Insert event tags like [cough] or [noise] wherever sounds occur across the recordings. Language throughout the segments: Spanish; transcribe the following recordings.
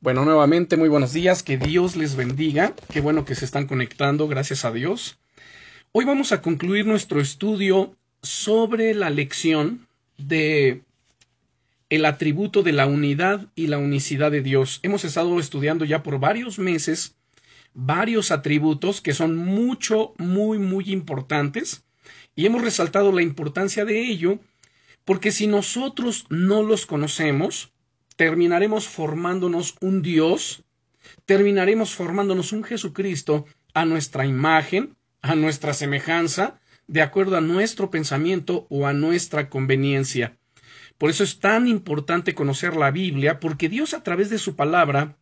Bueno, nuevamente muy buenos días, que Dios les bendiga, qué bueno que se están conectando, gracias a Dios. Hoy vamos a concluir nuestro estudio sobre la lección de el atributo de la unidad y la unicidad de Dios. Hemos estado estudiando ya por varios meses varios atributos que son mucho, muy, muy importantes y hemos resaltado la importancia de ello porque si nosotros no los conocemos, terminaremos formándonos un Dios, terminaremos formándonos un Jesucristo a nuestra imagen, a nuestra semejanza, de acuerdo a nuestro pensamiento o a nuestra conveniencia. Por eso es tan importante conocer la Biblia, porque Dios a través de su palabra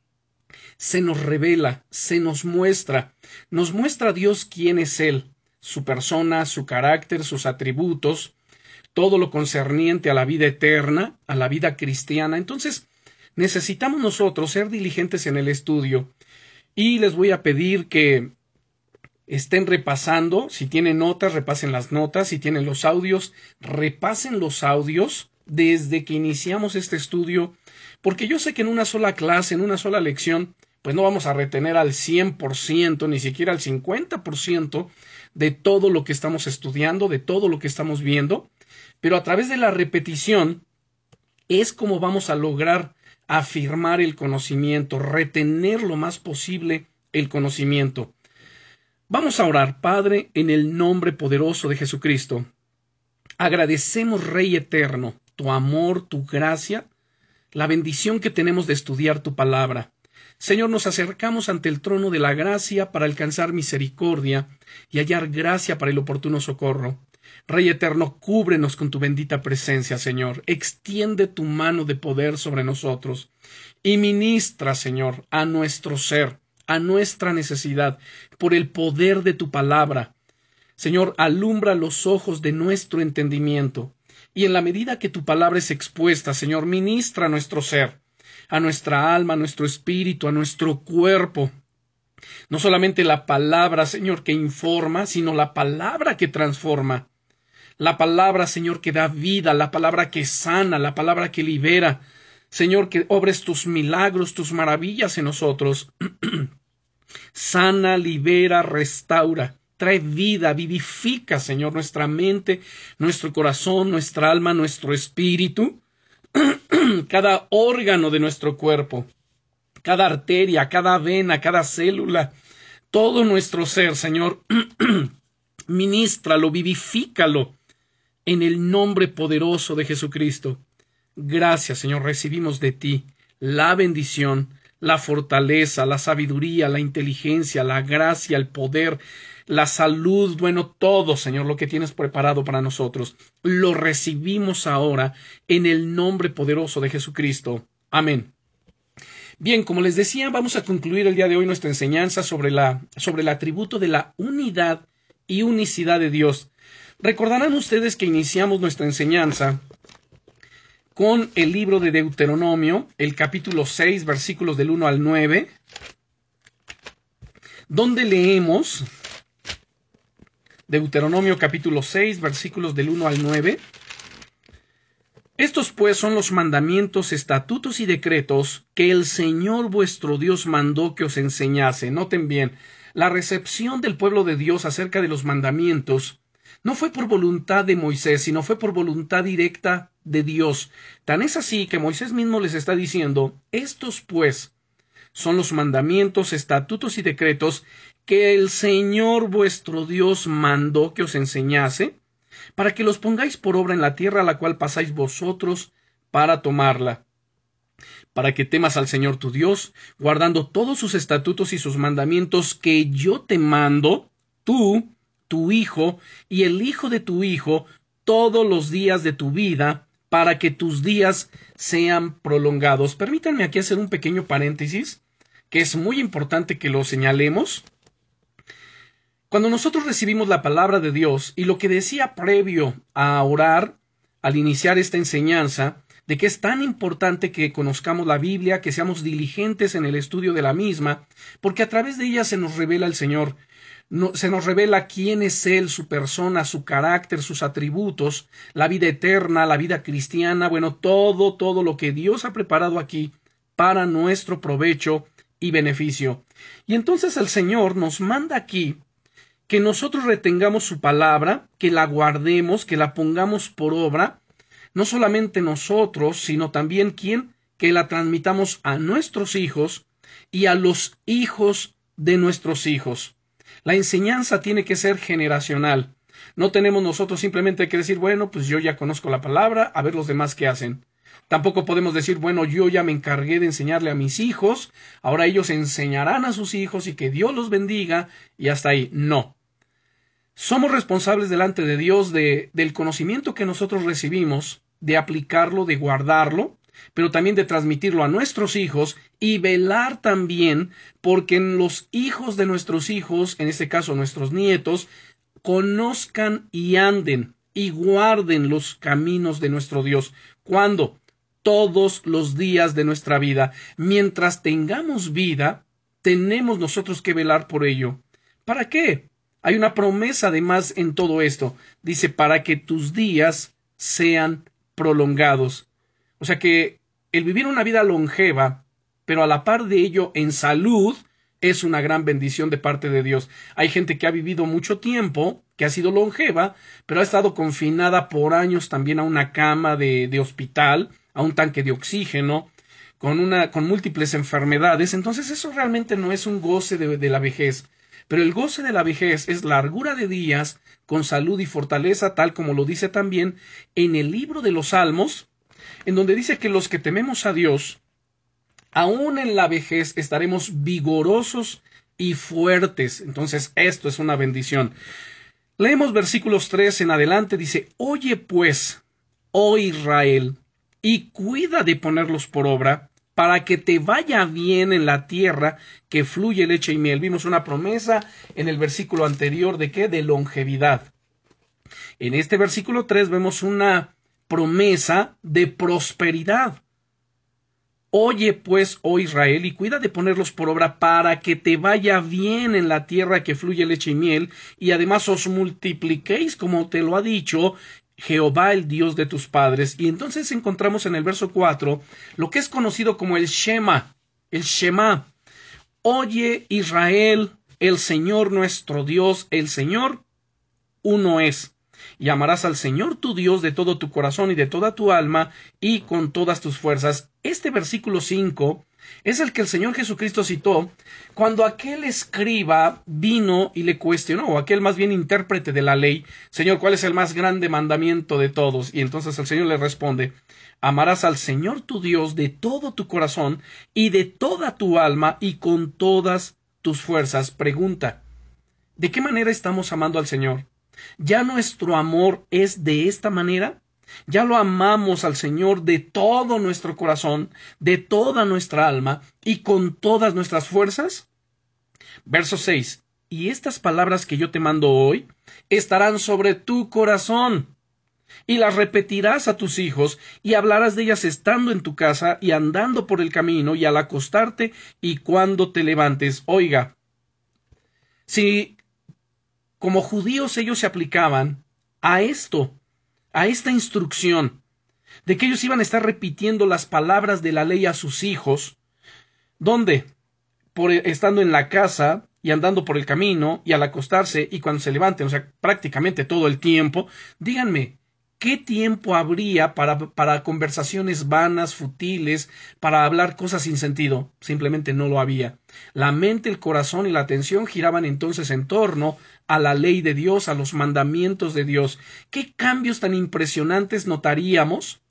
se nos revela, se nos muestra, nos muestra a Dios quién es Él, su persona, su carácter, sus atributos, todo lo concerniente a la vida eterna, a la vida cristiana. Entonces, necesitamos nosotros ser diligentes en el estudio. Y les voy a pedir que estén repasando, si tienen notas, repasen las notas, si tienen los audios, repasen los audios desde que iniciamos este estudio, porque yo sé que en una sola clase, en una sola lección, pues no vamos a retener al 100%, ni siquiera al 50% de todo lo que estamos estudiando, de todo lo que estamos viendo, pero a través de la repetición es como vamos a lograr afirmar el conocimiento, retener lo más posible el conocimiento. Vamos a orar, Padre, en el nombre poderoso de Jesucristo. Agradecemos, Rey eterno, tu amor, tu gracia, la bendición que tenemos de estudiar tu palabra. Señor, nos acercamos ante el trono de la gracia para alcanzar misericordia y hallar gracia para el oportuno socorro. Rey eterno, cúbrenos con tu bendita presencia, Señor. Extiende tu mano de poder sobre nosotros y ministra, Señor, a nuestro ser, a nuestra necesidad, por el poder de tu palabra. Señor, alumbra los ojos de nuestro entendimiento y en la medida que tu palabra es expuesta, Señor, ministra a nuestro ser, a nuestra alma, a nuestro espíritu, a nuestro cuerpo. No solamente la palabra, Señor, que informa, sino la palabra que transforma la palabra, Señor, que da vida, la palabra que sana, la palabra que libera. Señor, que obres tus milagros, tus maravillas en nosotros. [clears throat] sana, libera, restaura. Trae vida, vivifica, Señor, nuestra mente, nuestro corazón, nuestra alma, nuestro espíritu, [clears throat] cada órgano de nuestro cuerpo, cada arteria, cada vena, cada célula, todo nuestro ser, Señor, [clears throat] ministralo, vivifícalo, en el nombre poderoso de Jesucristo. Gracias, Señor, recibimos de ti la bendición, la fortaleza, la sabiduría, la inteligencia, la gracia, el poder, la salud, bueno, todo, Señor, lo que tienes preparado para nosotros. Lo recibimos ahora en el nombre poderoso de Jesucristo. Amén. Bien, como les decía, vamos a concluir el día de hoy nuestra enseñanza sobre, la, sobre el atributo de la unidad y unicidad de Dios. Recordarán ustedes que iniciamos nuestra enseñanza con el libro de Deuteronomio, el capítulo 6, versículos del 1 al 9, donde leemos Deuteronomio capítulo 6, versículos del 1 al 9. Estos pues son los mandamientos, estatutos y decretos que el Señor vuestro Dios mandó que os enseñase. Noten bien, la recepción del pueblo de Dios acerca de los mandamientos no fue por voluntad de Moisés, sino fue por voluntad directa de Dios. Tan es así que Moisés mismo les está diciendo, estos pues son los mandamientos, estatutos y decretos que el Señor vuestro Dios mandó que os enseñase, para que los pongáis por obra en la tierra a la cual pasáis vosotros para tomarla para que temas al Señor tu Dios, guardando todos sus estatutos y sus mandamientos que yo te mando, tú tu hijo y el hijo de tu hijo todos los días de tu vida para que tus días sean prolongados. Permítanme aquí hacer un pequeño paréntesis que es muy importante que lo señalemos. Cuando nosotros recibimos la palabra de Dios y lo que decía previo a orar al iniciar esta enseñanza, de que es tan importante que conozcamos la Biblia, que seamos diligentes en el estudio de la misma, porque a través de ella se nos revela el Señor se nos revela quién es Él, su persona, su carácter, sus atributos, la vida eterna, la vida cristiana, bueno, todo, todo lo que Dios ha preparado aquí para nuestro provecho y beneficio. Y entonces el Señor nos manda aquí que nosotros retengamos su palabra, que la guardemos, que la pongamos por obra, no solamente nosotros, sino también quien, que la transmitamos a nuestros hijos y a los hijos de nuestros hijos. La enseñanza tiene que ser generacional. No tenemos nosotros simplemente que decir, bueno, pues yo ya conozco la palabra, a ver los demás qué hacen. Tampoco podemos decir, bueno, yo ya me encargué de enseñarle a mis hijos, ahora ellos enseñarán a sus hijos y que Dios los bendiga y hasta ahí. No. Somos responsables delante de Dios de, del conocimiento que nosotros recibimos, de aplicarlo, de guardarlo, pero también de transmitirlo a nuestros hijos y velar también porque los hijos de nuestros hijos, en este caso nuestros nietos, conozcan y anden y guarden los caminos de nuestro Dios. ¿Cuándo? Todos los días de nuestra vida. Mientras tengamos vida, tenemos nosotros que velar por ello. ¿Para qué? Hay una promesa además en todo esto. Dice, para que tus días sean prolongados. O sea que el vivir una vida longeva, pero a la par de ello en salud, es una gran bendición de parte de Dios. Hay gente que ha vivido mucho tiempo, que ha sido longeva, pero ha estado confinada por años también a una cama de, hospital, a un tanque de oxígeno, con una, con múltiples enfermedades. Entonces eso realmente no es un goce de, de la vejez. Pero el goce de la vejez es largura de días con salud y fortaleza, tal como lo dice también en el libro de los Salmos, en donde dice que los que tememos a Dios, aún en la vejez estaremos vigorosos y fuertes. Entonces, esto es una bendición. Leemos versículos 3 en adelante, dice, Oye pues, oh Israel, y cuida de ponerlos por obra, para que te vaya bien en la tierra que fluye leche y miel. Vimos una promesa en el versículo anterior de qué? De longevidad. En este versículo 3 vemos una promesa de prosperidad. Oye pues, oh Israel, y cuida de ponerlos por obra para que te vaya bien en la tierra que fluye leche y miel, y además os multipliquéis como te lo ha dicho, Jehová el Dios de tus padres. Y entonces encontramos en el verso 4 lo que es conocido como el Shema, el Shema. Oye Israel, el Señor nuestro Dios, el Señor uno es. Y amarás al Señor tu Dios de todo tu corazón y de toda tu alma y con todas tus fuerzas. Este versículo 5 es el que el Señor Jesucristo citó cuando aquel escriba vino y le cuestionó, o aquel más bien intérprete de la ley, Señor, ¿cuál es el más grande mandamiento de todos? Y entonces el Señor le responde, amarás al Señor tu Dios de todo tu corazón y de toda tu alma y con todas tus fuerzas. Pregunta, ¿de qué manera estamos amando al Señor? ¿Ya nuestro amor es de esta manera? Ya lo amamos al Señor de todo nuestro corazón, de toda nuestra alma y con todas nuestras fuerzas. Verso 6. Y estas palabras que yo te mando hoy estarán sobre tu corazón y las repetirás a tus hijos y hablarás de ellas estando en tu casa y andando por el camino y al acostarte y cuando te levantes. Oiga, si como judíos ellos se aplicaban a esto, a esta instrucción de que ellos iban a estar repitiendo las palabras de la ley a sus hijos, ¿dónde? Por, estando en la casa y andando por el camino y al acostarse y cuando se levanten, o sea, prácticamente todo el tiempo, díganme, ¿Qué tiempo habría para, para, conversaciones vanas, futiles, para hablar cosas sin sentido? Simplemente no lo había. La mente, el corazón y la atención giraban entonces en torno a la ley de Dios, a los mandamientos de Dios. ¿Qué cambios tan impresionantes notaríamos?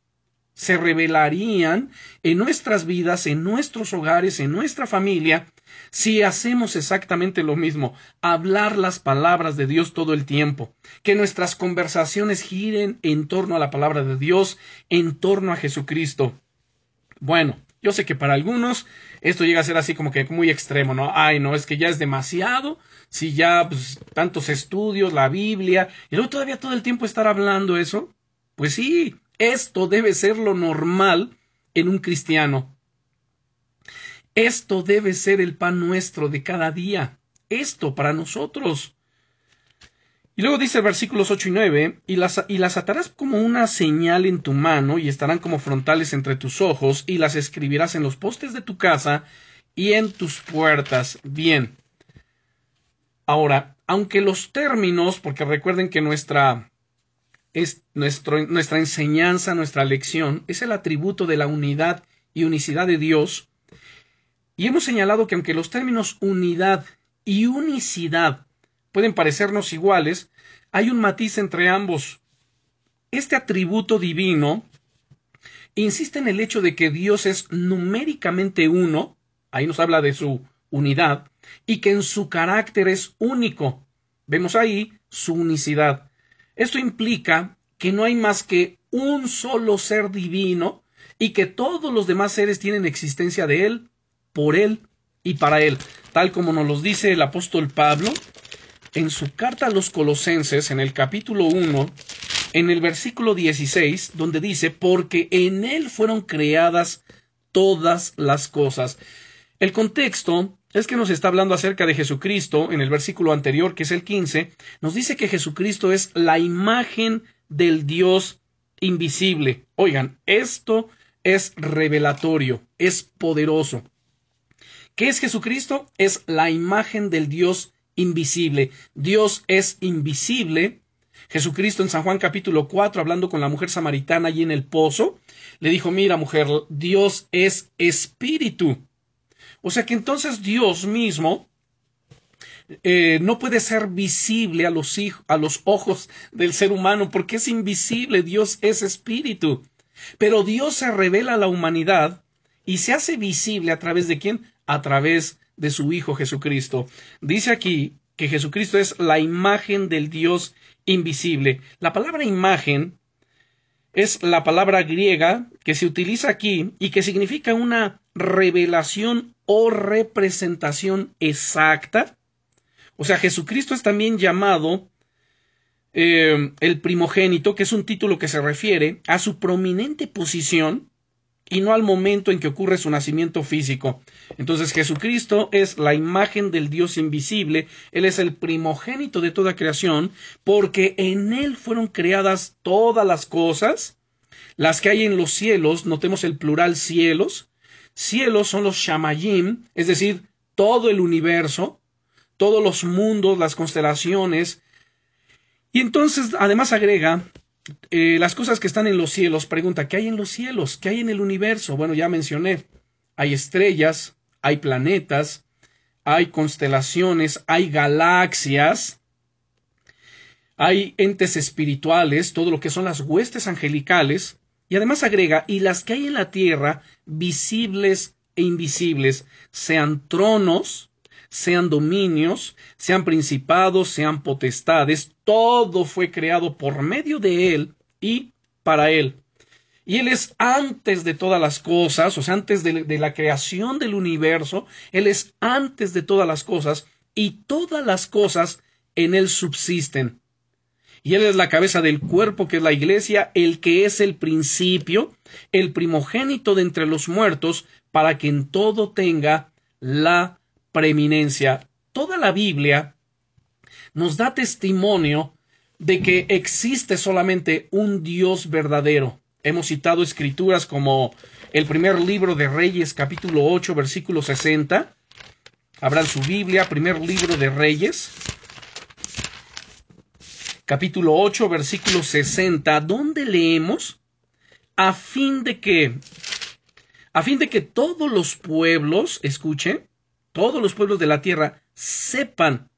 Se revelarían en nuestras vidas, en nuestros hogares, en nuestra familia, si hacemos exactamente lo mismo, hablar las palabras de Dios todo el tiempo, que nuestras conversaciones giren en torno a la palabra de Dios, en torno a Jesucristo. Bueno, yo sé que para algunos esto llega a ser así como que muy extremo, ¿no? Ay, no, es que ya es demasiado, si ya pues, tantos estudios, la Biblia, y luego todavía todo el tiempo estar hablando eso. Pues sí, esto debe ser lo normal en un cristiano. Esto debe ser el pan nuestro de cada día. Esto para nosotros. Y luego dice versículos 8 y 9, y las, y las atarás como una señal en tu mano, y estarán como frontales entre tus ojos, y las escribirás en los postes de tu casa y en tus puertas. Bien. Ahora, aunque los términos, porque recuerden que nuestra, es nuestra enseñanza, nuestra lección, es el atributo de la unidad y unicidad de Dios, y hemos señalado que aunque los términos unidad y unicidad pueden parecernos iguales, hay un matiz entre ambos. Este atributo divino insiste en el hecho de que Dios es numéricamente uno, ahí nos habla de su unidad, y que en su carácter es único. Vemos ahí su unicidad. Esto implica que no hay más que un solo ser divino y que todos los demás seres tienen existencia de Él, por Él y para Él, tal como nos lo dice el apóstol Pablo en su carta a los colosenses, en el capítulo 1, en el versículo 16, donde dice, porque en Él fueron creadas todas las cosas. El contexto es que nos está hablando acerca de Jesucristo, en el versículo anterior, que es el 15, nos dice que Jesucristo es la imagen del Dios invisible. Oigan, esto es revelatorio, es poderoso. ¿Qué es Jesucristo? Es la imagen del Dios invisible. Dios es invisible. Jesucristo en San Juan capítulo 4, hablando con la mujer samaritana allí en el pozo, le dijo, mira mujer, Dios es espíritu. O sea que entonces Dios mismo eh, no puede ser visible a los, a los ojos del ser humano porque es invisible, Dios es espíritu. Pero Dios se revela a la humanidad y se hace visible a través de quién? A través de su Hijo Jesucristo. Dice aquí que Jesucristo es la imagen del Dios invisible. La palabra imagen es la palabra griega que se utiliza aquí y que significa una revelación o representación exacta. O sea, Jesucristo es también llamado eh, el primogénito, que es un título que se refiere a su prominente posición y no al momento en que ocurre su nacimiento físico. Entonces Jesucristo es la imagen del Dios invisible, Él es el primogénito de toda creación, porque en Él fueron creadas todas las cosas, las que hay en los cielos, notemos el plural cielos, cielos son los shamayim, es decir, todo el universo, todos los mundos, las constelaciones, y entonces además agrega eh, las cosas que están en los cielos, pregunta, ¿qué hay en los cielos? ¿Qué hay en el universo? Bueno, ya mencioné, hay estrellas, hay planetas, hay constelaciones, hay galaxias, hay entes espirituales, todo lo que son las huestes angelicales, y además agrega, y las que hay en la tierra, visibles e invisibles, sean tronos, sean dominios, sean principados, sean potestades, todo fue creado por medio de Él y para Él. Y Él es antes de todas las cosas, o sea, antes de, de, la creación del universo, Él es antes de todas las cosas, y todas las cosas en Él subsisten. Y Él es la cabeza del cuerpo, que es la iglesia, el que es el principio, el primogénito de entre los muertos, para que en todo tenga la preeminencia. Toda la Biblia nos da testimonio de que existe solamente un Dios verdadero. Hemos citado escrituras como el primer libro de Reyes, capítulo 8, versículo 60. Abran su Biblia, primer libro de Reyes, capítulo 8, versículo 60, donde leemos a fin de que a fin de que todos los pueblos, escuchen, todos los pueblos de la tierra sepan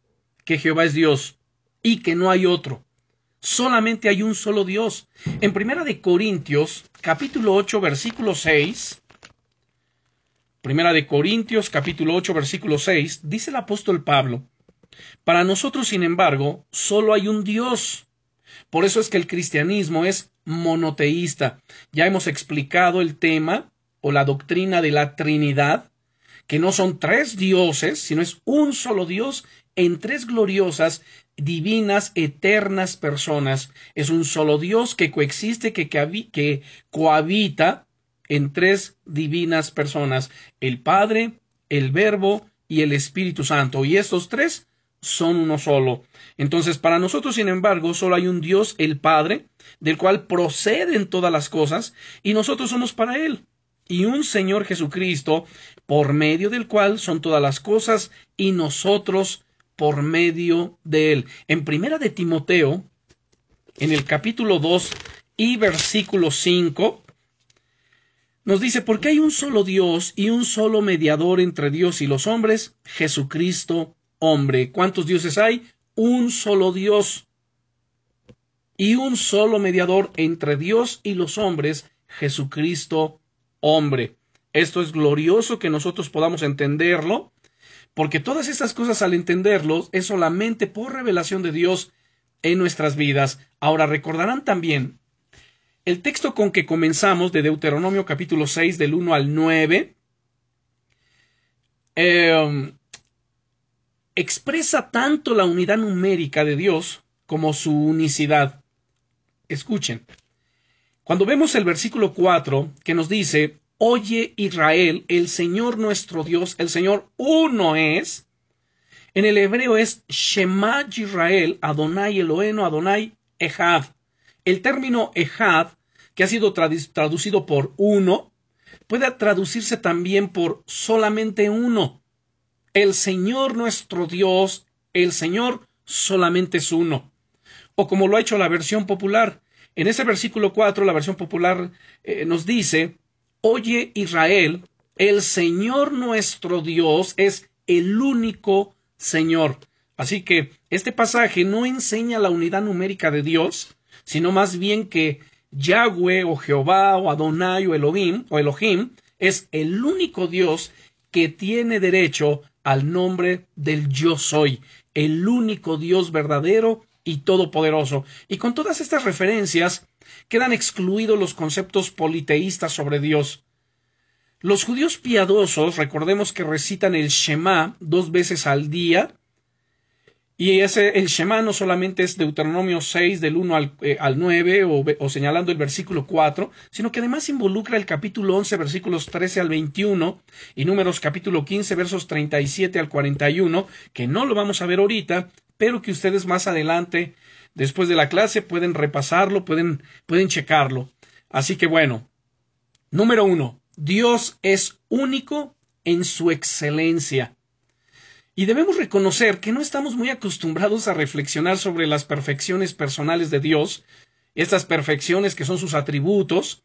que Jehová es Dios y que no hay otro. Solamente hay un solo Dios. En Primera de Corintios, capítulo 8, versículo 6, Primera de Corintios, capítulo 8, versículo 6, dice el apóstol Pablo, para nosotros, sin embargo, solo hay un Dios. Por eso es que el cristianismo es monoteísta. Ya hemos explicado el tema o la doctrina de la Trinidad que no son tres dioses, sino es un solo Dios en tres gloriosas, divinas, eternas personas. Es un solo Dios que coexiste, que, que cohabita en tres divinas personas, el Padre, el Verbo y el Espíritu Santo. Y estos tres son uno solo. Entonces, para nosotros, sin embargo, solo hay un Dios, el Padre, del cual proceden todas las cosas, y nosotros somos para Él, y un Señor Jesucristo, por medio del cual son todas las cosas, y nosotros por medio de Él. En primera de Timoteo, en el capítulo 2 y versículo 5, nos dice, porque hay un solo Dios y un solo mediador entre Dios y los hombres, Jesucristo hombre. ¿Cuántos dioses hay? Un solo Dios y un solo mediador entre Dios y los hombres, Jesucristo hombre. Esto es glorioso que nosotros podamos entenderlo, porque todas estas cosas al entenderlos es solamente por revelación de Dios en nuestras vidas. Ahora recordarán también el texto con que comenzamos de Deuteronomio capítulo 6 del 1 al 9 em, expresa tanto la unidad numérica de Dios como su unicidad. Escuchen. Cuando vemos el versículo 4 que nos dice, Oye Israel, el Señor nuestro Dios, el Señor uno es, en el hebreo es Shema Israel, Adonai Eloheno, Adonai Ejad. El término Ejad que ha sido traducido por uno, puede traducirse también por solamente uno. El Señor nuestro Dios, el Señor solamente es uno. O como lo ha hecho la versión popular. En ese versículo 4, la versión popular eh, nos dice, Oye Israel, el Señor nuestro Dios es el único Señor. Así que este pasaje no enseña la unidad numérica de Dios, sino más bien que Yahweh o Jehová o Adonai o Elohim o Elohim es el único Dios que tiene derecho al nombre del yo soy, el único Dios verdadero y todopoderoso. Y con todas estas referencias quedan excluidos los conceptos politeístas sobre Dios. Los judíos piadosos, recordemos que recitan el Shema dos veces al día, y ese, el Shema no solamente es Deuteronomio 6 del 1 al, eh, al 9 o, o, señalando el versículo 4, sino que además involucra el capítulo 11 versículos 13 al 21 y números capítulo 15 versos 37 al 41, que no lo vamos a ver ahorita, pero que ustedes más adelante, después de la clase, pueden repasarlo, pueden, pueden checarlo. Así que bueno, número uno, Dios es único en su excelencia. Y debemos reconocer que no estamos muy acostumbrados a reflexionar sobre las perfecciones personales de Dios, estas perfecciones que son sus atributos,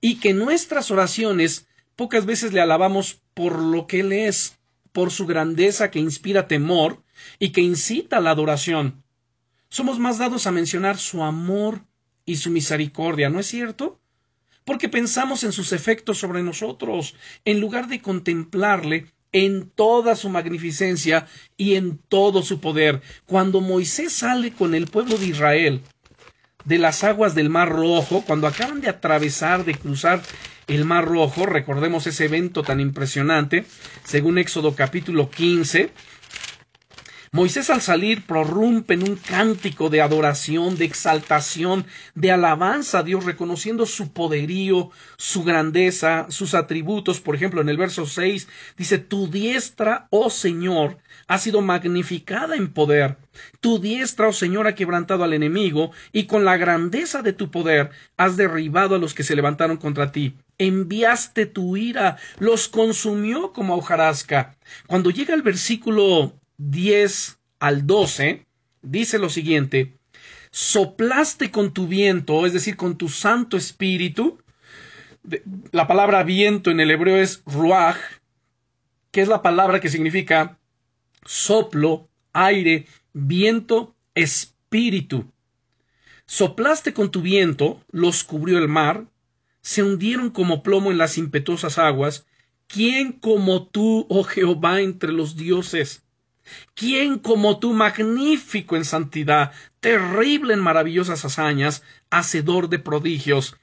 y que nuestras oraciones pocas veces le alabamos por lo que Él es, por su grandeza que inspira temor y que incita a la adoración. Somos más dados a mencionar su amor y su misericordia, ¿no es cierto? Porque pensamos en sus efectos sobre nosotros, en lugar de contemplarle en toda su magnificencia y en todo su poder. Cuando Moisés sale con el pueblo de Israel de las aguas del Mar Rojo, cuando acaban de atravesar, de cruzar el Mar Rojo, recordemos ese evento tan impresionante, según Éxodo capítulo 15, Moisés al salir prorrumpe en un cántico de adoración, de exaltación, de alabanza a Dios, reconociendo su poderío, su grandeza, sus atributos. Por ejemplo, en el verso 6 dice, Tu diestra, oh Señor, ha sido magnificada en poder. Tu diestra, oh Señor, ha quebrantado al enemigo, y con la grandeza de tu poder has derribado a los que se levantaron contra ti. Enviaste tu ira, los consumió como hojarasca. Cuando llega el versículo 10 al 12, dice lo siguiente, soplaste con tu viento, es decir, con tu Santo Espíritu, la palabra viento en el hebreo es ruach, que es la palabra que significa soplo, aire, viento, espíritu. Soplaste con tu viento, los cubrió el mar, se hundieron como plomo en las impetuosas aguas. ¿Quién como tú, oh Jehová, entre los dioses? ¿Quién como tú, magnífico en santidad, terrible en maravillosas hazañas, hacedor de prodigios?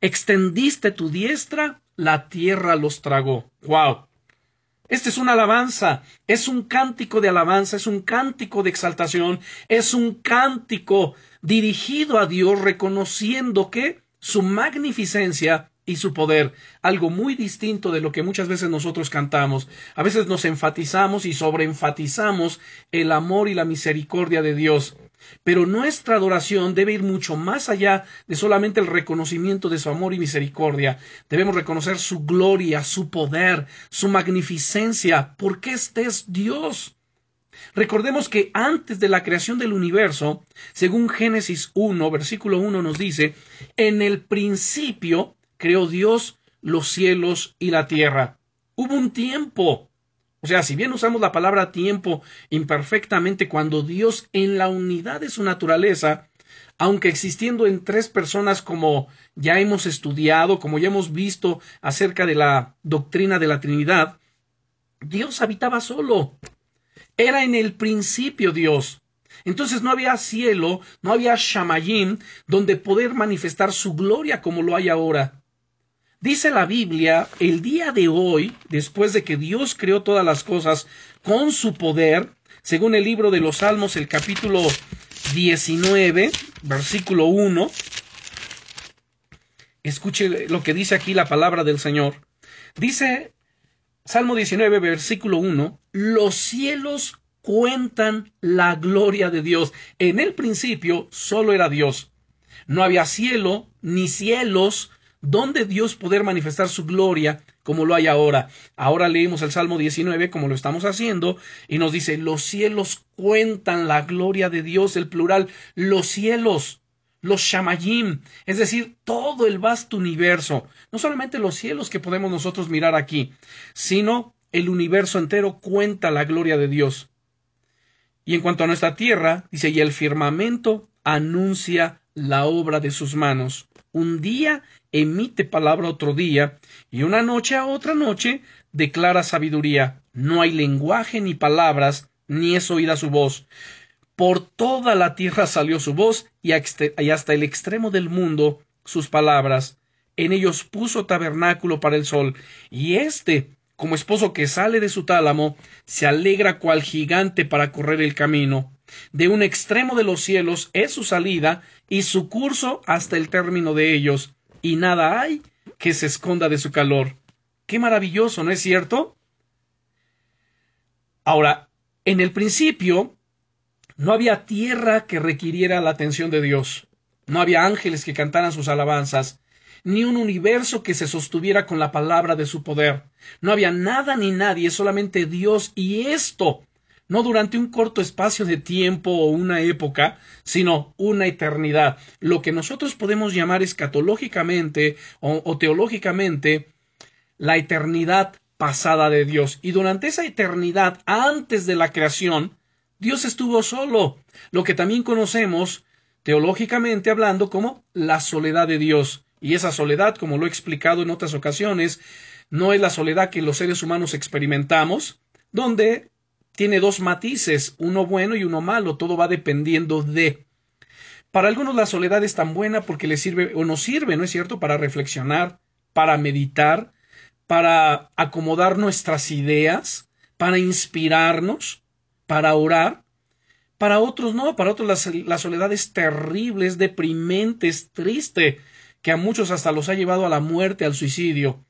Extendiste tu diestra, la tierra los tragó. ¡Wow! Esta es una alabanza, es un cántico de alabanza, es un cántico de exaltación, es un cántico dirigido a Dios reconociendo que su magnificencia y su poder, algo muy distinto de lo que muchas veces nosotros cantamos. A veces nos enfatizamos y sobreenfatizamos el amor y la misericordia de Dios. Pero nuestra adoración debe ir mucho más allá de solamente el reconocimiento de su amor y misericordia. Debemos reconocer su gloria, su poder, su magnificencia, porque este es Dios. Recordemos que antes de la creación del universo, según Génesis 1, versículo 1 nos dice, en el principio creó Dios los cielos y la tierra. Hubo un tiempo. O sea, si bien usamos la palabra tiempo imperfectamente cuando Dios en la unidad de su naturaleza, aunque existiendo en tres personas como ya hemos estudiado, como ya hemos visto acerca de la doctrina de la Trinidad, Dios habitaba solo. Era en el principio Dios. Entonces no había cielo, no había Shamayim, donde poder manifestar su gloria como lo hay ahora. Dice la Biblia, el día de hoy, después de que Dios creó todas las cosas con su poder, según el libro de los Salmos, el capítulo 19, versículo 1, escuche lo que dice aquí la palabra del Señor. Dice Salmo 19, versículo 1, los cielos cuentan la gloria de Dios. En el principio solo era Dios. No había cielo ni cielos donde Dios poder manifestar su gloria como lo hay ahora. Ahora leemos el Salmo 19 como lo estamos haciendo y nos dice los cielos cuentan la gloria de Dios, el plural, los cielos los Shamayim, es decir, todo el vasto universo, no solamente los cielos que podemos nosotros mirar aquí, sino el universo entero cuenta la gloria de Dios. Y en cuanto a nuestra tierra, dice, y el firmamento anuncia la obra de sus manos. Un día emite palabra otro día, y una noche a otra noche declara sabiduría. No hay lenguaje ni palabras, ni es oída su voz. Por toda la tierra salió su voz y hasta el extremo del mundo sus palabras. En ellos puso tabernáculo para el sol, y éste, como esposo que sale de su tálamo, se alegra cual gigante para correr el camino. De un extremo de los cielos es su salida y su curso hasta el término de ellos, y nada hay que se esconda de su calor. Qué maravilloso, ¿no es cierto? Ahora, en el principio, no había tierra que requiriera la atención de Dios. No había ángeles que cantaran sus alabanzas, ni un universo que se sostuviera con la palabra de su poder. No había nada ni nadie, solamente Dios y esto, no durante un corto espacio de tiempo o una época, sino una eternidad. Lo que nosotros podemos llamar escatológicamente o, o teológicamente la eternidad pasada de Dios. Y durante esa eternidad, antes de la creación, Dios estuvo solo, lo que también conocemos teológicamente hablando como la soledad de Dios. Y esa soledad, como lo he explicado en otras ocasiones, no es la soledad que los seres humanos experimentamos, donde tiene dos matices, uno bueno y uno malo, todo va dependiendo de. Para algunos la soledad es tan buena porque le sirve o nos sirve, ¿no es cierto?, para reflexionar, para meditar, para acomodar nuestras ideas, para inspirarnos, para orar. Para otros no, para otros la, soledad es terrible, es deprimente, es triste, que a muchos hasta los ha llevado a la muerte, al suicidio.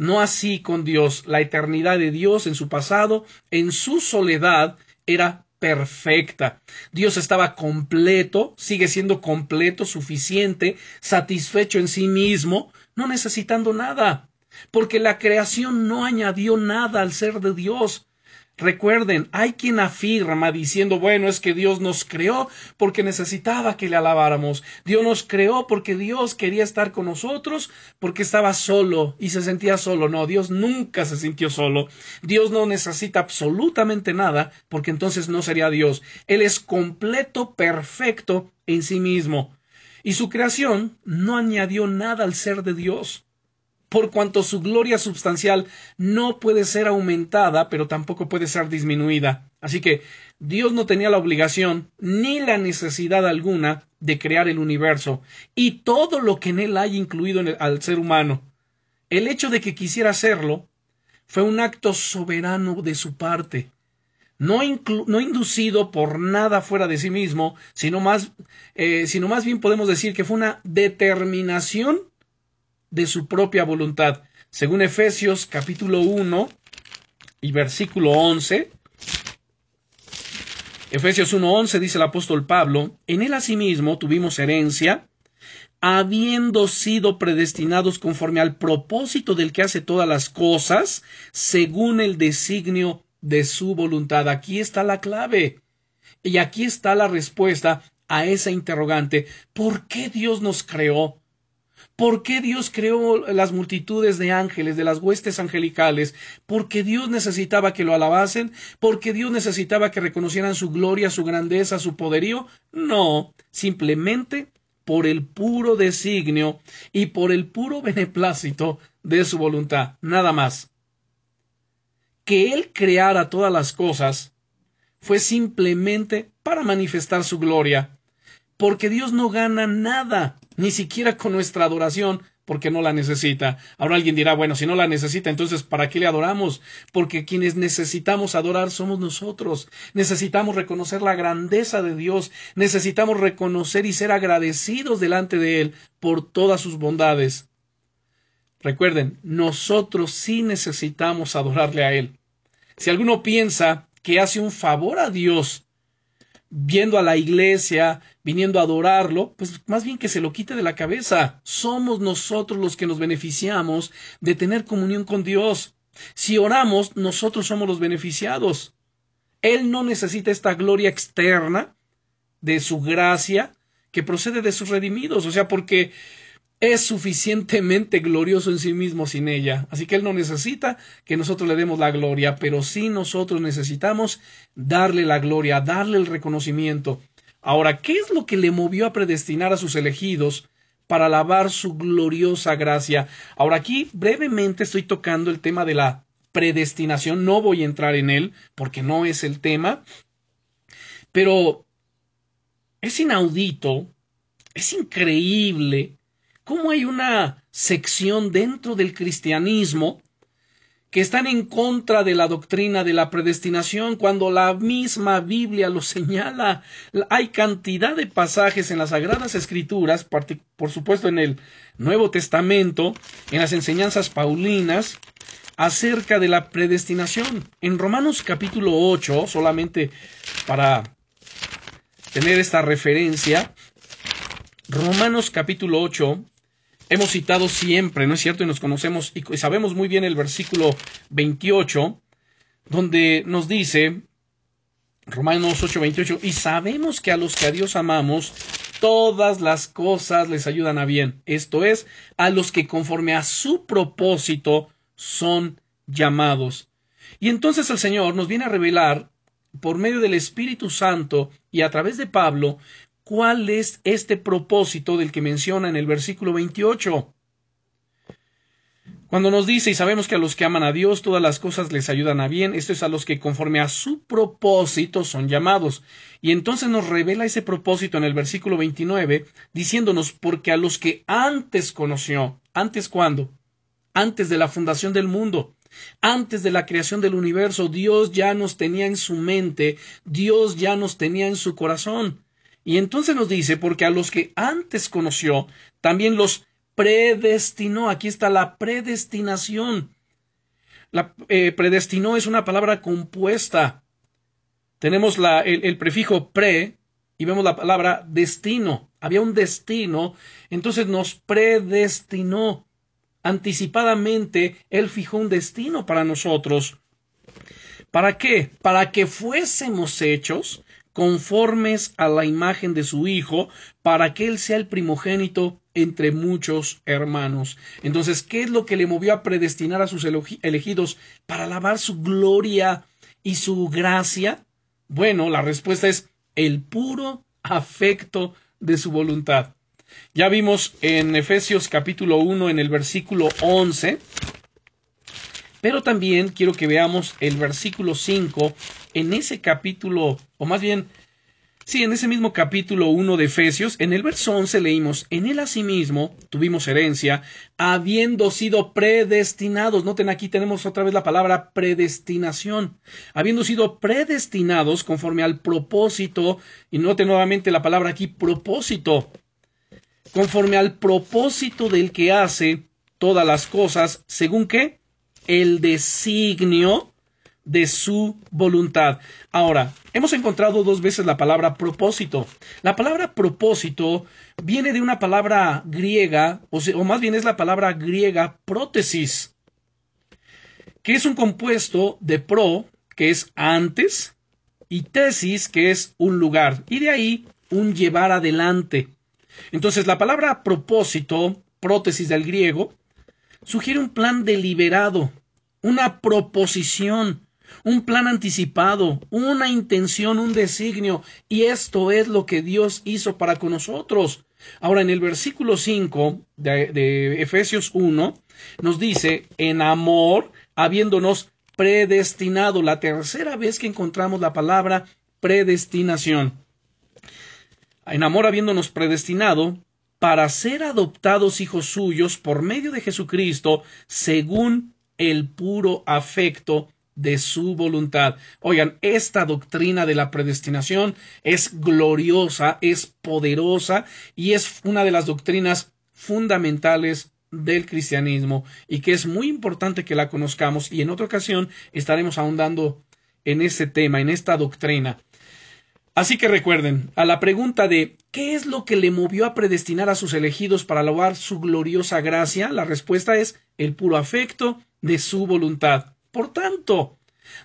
No así con Dios. La eternidad de Dios en su pasado, en su soledad, era perfecta. Dios estaba completo, sigue siendo completo, suficiente, satisfecho en sí mismo, no necesitando nada. Porque la creación no añadió nada al ser de Dios. Recuerden, hay quien afirma diciendo, bueno, es que Dios nos creó porque necesitaba que le alabáramos. Dios nos creó porque Dios quería estar con nosotros porque estaba solo y se sentía solo. No, Dios nunca se sintió solo. Dios no necesita absolutamente nada porque entonces no sería Dios. Él es completo, perfecto en sí mismo. Y su creación no añadió nada al ser de Dios por cuanto su gloria substancial no puede ser aumentada, pero tampoco puede ser disminuida. Así que Dios no tenía la obligación ni la necesidad alguna de crear el universo y todo lo que en él hay incluido al ser humano. El hecho de que quisiera hacerlo fue un acto soberano de su parte, no, inducido por nada fuera de sí mismo, sino más, eh, sino más bien podemos decir que fue una determinación de su propia voluntad. Según Efesios capítulo 1 y versículo 11, Efesios 1.11 dice el apóstol Pablo, en él asimismo tuvimos herencia, habiendo sido predestinados conforme al propósito del que hace todas las cosas, según el designio de su voluntad. Aquí está la clave. Y aquí está la respuesta a esa interrogante. ¿Por qué Dios nos creó? ¿Por qué Dios creó las multitudes de ángeles, de las huestes angelicales? Porque Dios necesitaba que lo alabasen, porque Dios necesitaba que reconocieran su gloria, su grandeza, su poderío. No, simplemente por el puro designio y por el puro [laughs] beneplácito de su voluntad, nada más. Que Él creara todas las cosas fue simplemente para manifestar su gloria, porque Dios no gana nada, ni siquiera con nuestra adoración, porque no la necesita. Ahora alguien dirá, bueno, si no la necesita, entonces ¿para qué le adoramos? Porque quienes necesitamos adorar somos nosotros. Necesitamos reconocer la grandeza de Dios, necesitamos reconocer y ser agradecidos delante de Él por todas sus bondades. Recuerden, nosotros sí necesitamos adorarle a Él. Si alguno piensa que hace un favor a Dios viendo a la iglesia, viniendo a adorarlo, pues más bien que se lo quite de la cabeza. Somos nosotros los que nos beneficiamos de tener comunión con Dios. Si oramos, nosotros somos los beneficiados. Él no necesita esta gloria externa de su gracia que procede de sus redimidos, o sea, porque es suficientemente glorioso en sí mismo sin ella. Así que Él no necesita que nosotros le demos la gloria, pero sí nosotros necesitamos darle la gloria, darle el reconocimiento. Ahora, ¿qué es lo que le movió a predestinar a sus elegidos para alabar su gloriosa gracia? Ahora aquí brevemente estoy tocando el tema de la predestinación, no voy a entrar en él porque no es el tema, pero es inaudito, es increíble cómo hay una sección dentro del cristianismo que están en contra de la doctrina de la predestinación cuando la misma Biblia lo señala. Hay cantidad de pasajes en las Sagradas Escrituras, por supuesto en el Nuevo Testamento, en las enseñanzas paulinas, acerca de la predestinación. En Romanos capítulo 8, solamente para tener esta referencia, Romanos capítulo 8, hemos citado siempre, ¿no es cierto? Y nos conocemos y sabemos muy bien el versículo 28, donde nos dice, Romanos 8, 28, y sabemos que a los que a Dios amamos, todas las cosas les ayudan a bien. Esto es, a los que conforme a su propósito son llamados. Y entonces el Señor nos viene a revelar, por medio del Espíritu Santo y a través de Pablo, cuál es este propósito del que menciona en el versículo 28. Cuando nos dice, y sabemos que a los que aman a Dios todas las cosas les ayudan a bien, esto es a los que conforme a su propósito son llamados. Y entonces nos revela ese propósito en el versículo 29, diciéndonos, porque a los que antes conoció, ¿antes cuándo? Antes de la fundación del mundo, antes de la creación del universo, Dios ya nos tenía en su mente, Dios ya nos tenía en su corazón. Y entonces nos dice, porque a los que antes conoció, también los predestinó. Aquí está la predestinación. La eh, predestinó es una palabra compuesta. Tenemos la, el, el prefijo pre y vemos la palabra destino. Había un destino, entonces nos predestinó. Anticipadamente, Él fijó un destino para nosotros. ¿Para qué? Para que fuésemos hechos conformes a la imagen de su Hijo, para que Él sea el primogénito entre muchos hermanos. Entonces, ¿qué es lo que le movió a predestinar a sus elegidos para alabar su gloria y su gracia? Bueno, la respuesta es el puro afecto de su voluntad. Ya vimos en Efesios capítulo 1 en el versículo 11, pero también quiero que veamos el versículo 5 en ese capítulo, o más bien, sí, en ese mismo capítulo 1 de Efesios, en el verso 11 leímos, en él asimismo tuvimos herencia, habiendo sido predestinados. Noten aquí tenemos otra vez la palabra predestinación. Habiendo sido predestinados conforme al propósito, y noten nuevamente la palabra aquí propósito, conforme al propósito del que hace todas las cosas, según qué? El designio de su voluntad. Ahora, hemos encontrado dos veces la palabra propósito. La palabra propósito viene de una palabra griega, o, más bien es la palabra griega prótesis, que es un compuesto de pro, que es antes, y tesis, que es un lugar, y de ahí un llevar adelante. Entonces, la palabra propósito, prótesis del griego, sugiere un plan deliberado, una proposición, un plan anticipado, una intención, un designio, y esto es lo que Dios hizo para con nosotros. Ahora, en el versículo 5 de, Efesios 1, nos dice, en amor, habiéndonos predestinado, la tercera vez que encontramos la palabra predestinación. En amor habiéndonos predestinado para ser adoptados hijos suyos por medio de Jesucristo, según el puro afecto de su voluntad. Oigan, esta doctrina de la predestinación es gloriosa, es poderosa y es una de las doctrinas fundamentales del cristianismo y que es muy importante que la conozcamos y en otra ocasión estaremos ahondando en este tema, en esta doctrina. Así que recuerden, a la pregunta de ¿qué es lo que le movió a predestinar a sus elegidos para lograr su gloriosa gracia? La respuesta es el puro afecto de su voluntad. Por tanto,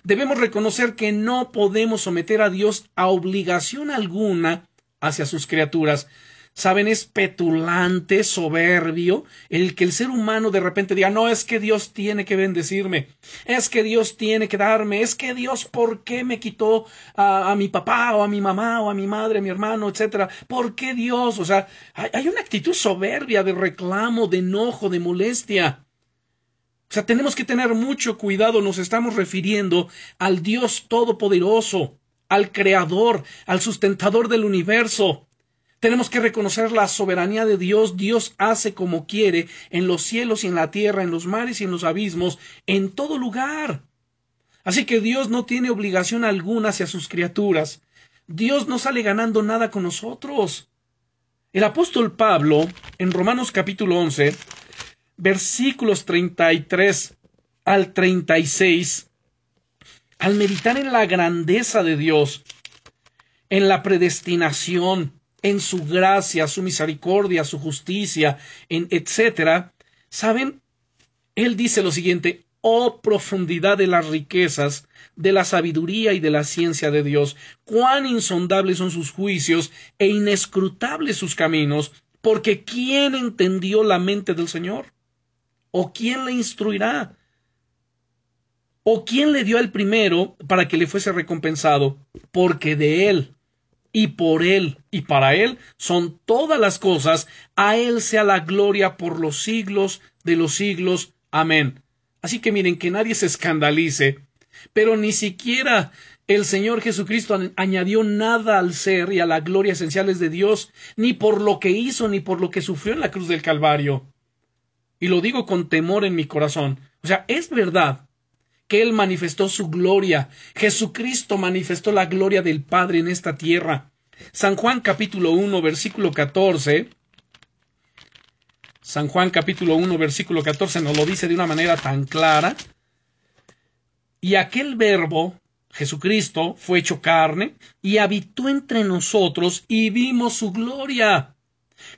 debemos reconocer que no podemos someter a Dios a obligación alguna hacia sus criaturas, saben, es petulante, soberbio, el que el ser humano de repente diga, no, es que Dios tiene que bendecirme, es que Dios tiene que darme, es que Dios, ¿por qué me quitó a, mi papá o a mi mamá o a mi madre, a mi hermano, etcétera? ¿Por qué Dios? O sea, hay, hay una actitud soberbia de reclamo, de enojo, de molestia. O sea, tenemos que tener mucho cuidado, nos estamos refiriendo al Dios Todopoderoso, al Creador, al sustentador del universo. Tenemos que reconocer la soberanía de Dios. Dios hace como quiere en los cielos y en la tierra, en los mares y en los abismos, en todo lugar. Así que Dios no tiene obligación alguna hacia sus criaturas. Dios no sale ganando nada con nosotros. El apóstol Pablo, en Romanos capítulo 11, versículos 33 al 36, al meditar en la grandeza de Dios, en la predestinación, en su gracia, su misericordia, su justicia, en etcétera, ¿saben? Él dice lo siguiente, oh profundidad de las riquezas, de la sabiduría y de la ciencia de Dios, cuán insondables son sus juicios e inescrutables sus caminos, porque ¿quién entendió la mente del Señor? ¿O quién le instruirá? ¿O quién le dio al primero para que le fuese recompensado? Porque de él y por Él y para Él son todas las cosas, a Él sea la gloria por los siglos de los siglos. Amén. Así que miren, que nadie se escandalice, pero ni siquiera el Señor Jesucristo añadió nada al ser y a la gloria esenciales de Dios, ni por lo que hizo, ni por lo que sufrió en la cruz del Calvario. Y lo digo con temor en mi corazón. O sea, es verdad que Él manifestó su gloria. Jesucristo manifestó la gloria del Padre en esta tierra. San Juan capítulo 1 versículo 14. San Juan capítulo 1 versículo 14 nos lo dice de una manera tan clara. Y aquel verbo, Jesucristo, fue hecho carne y habitó entre nosotros y vimos su gloria.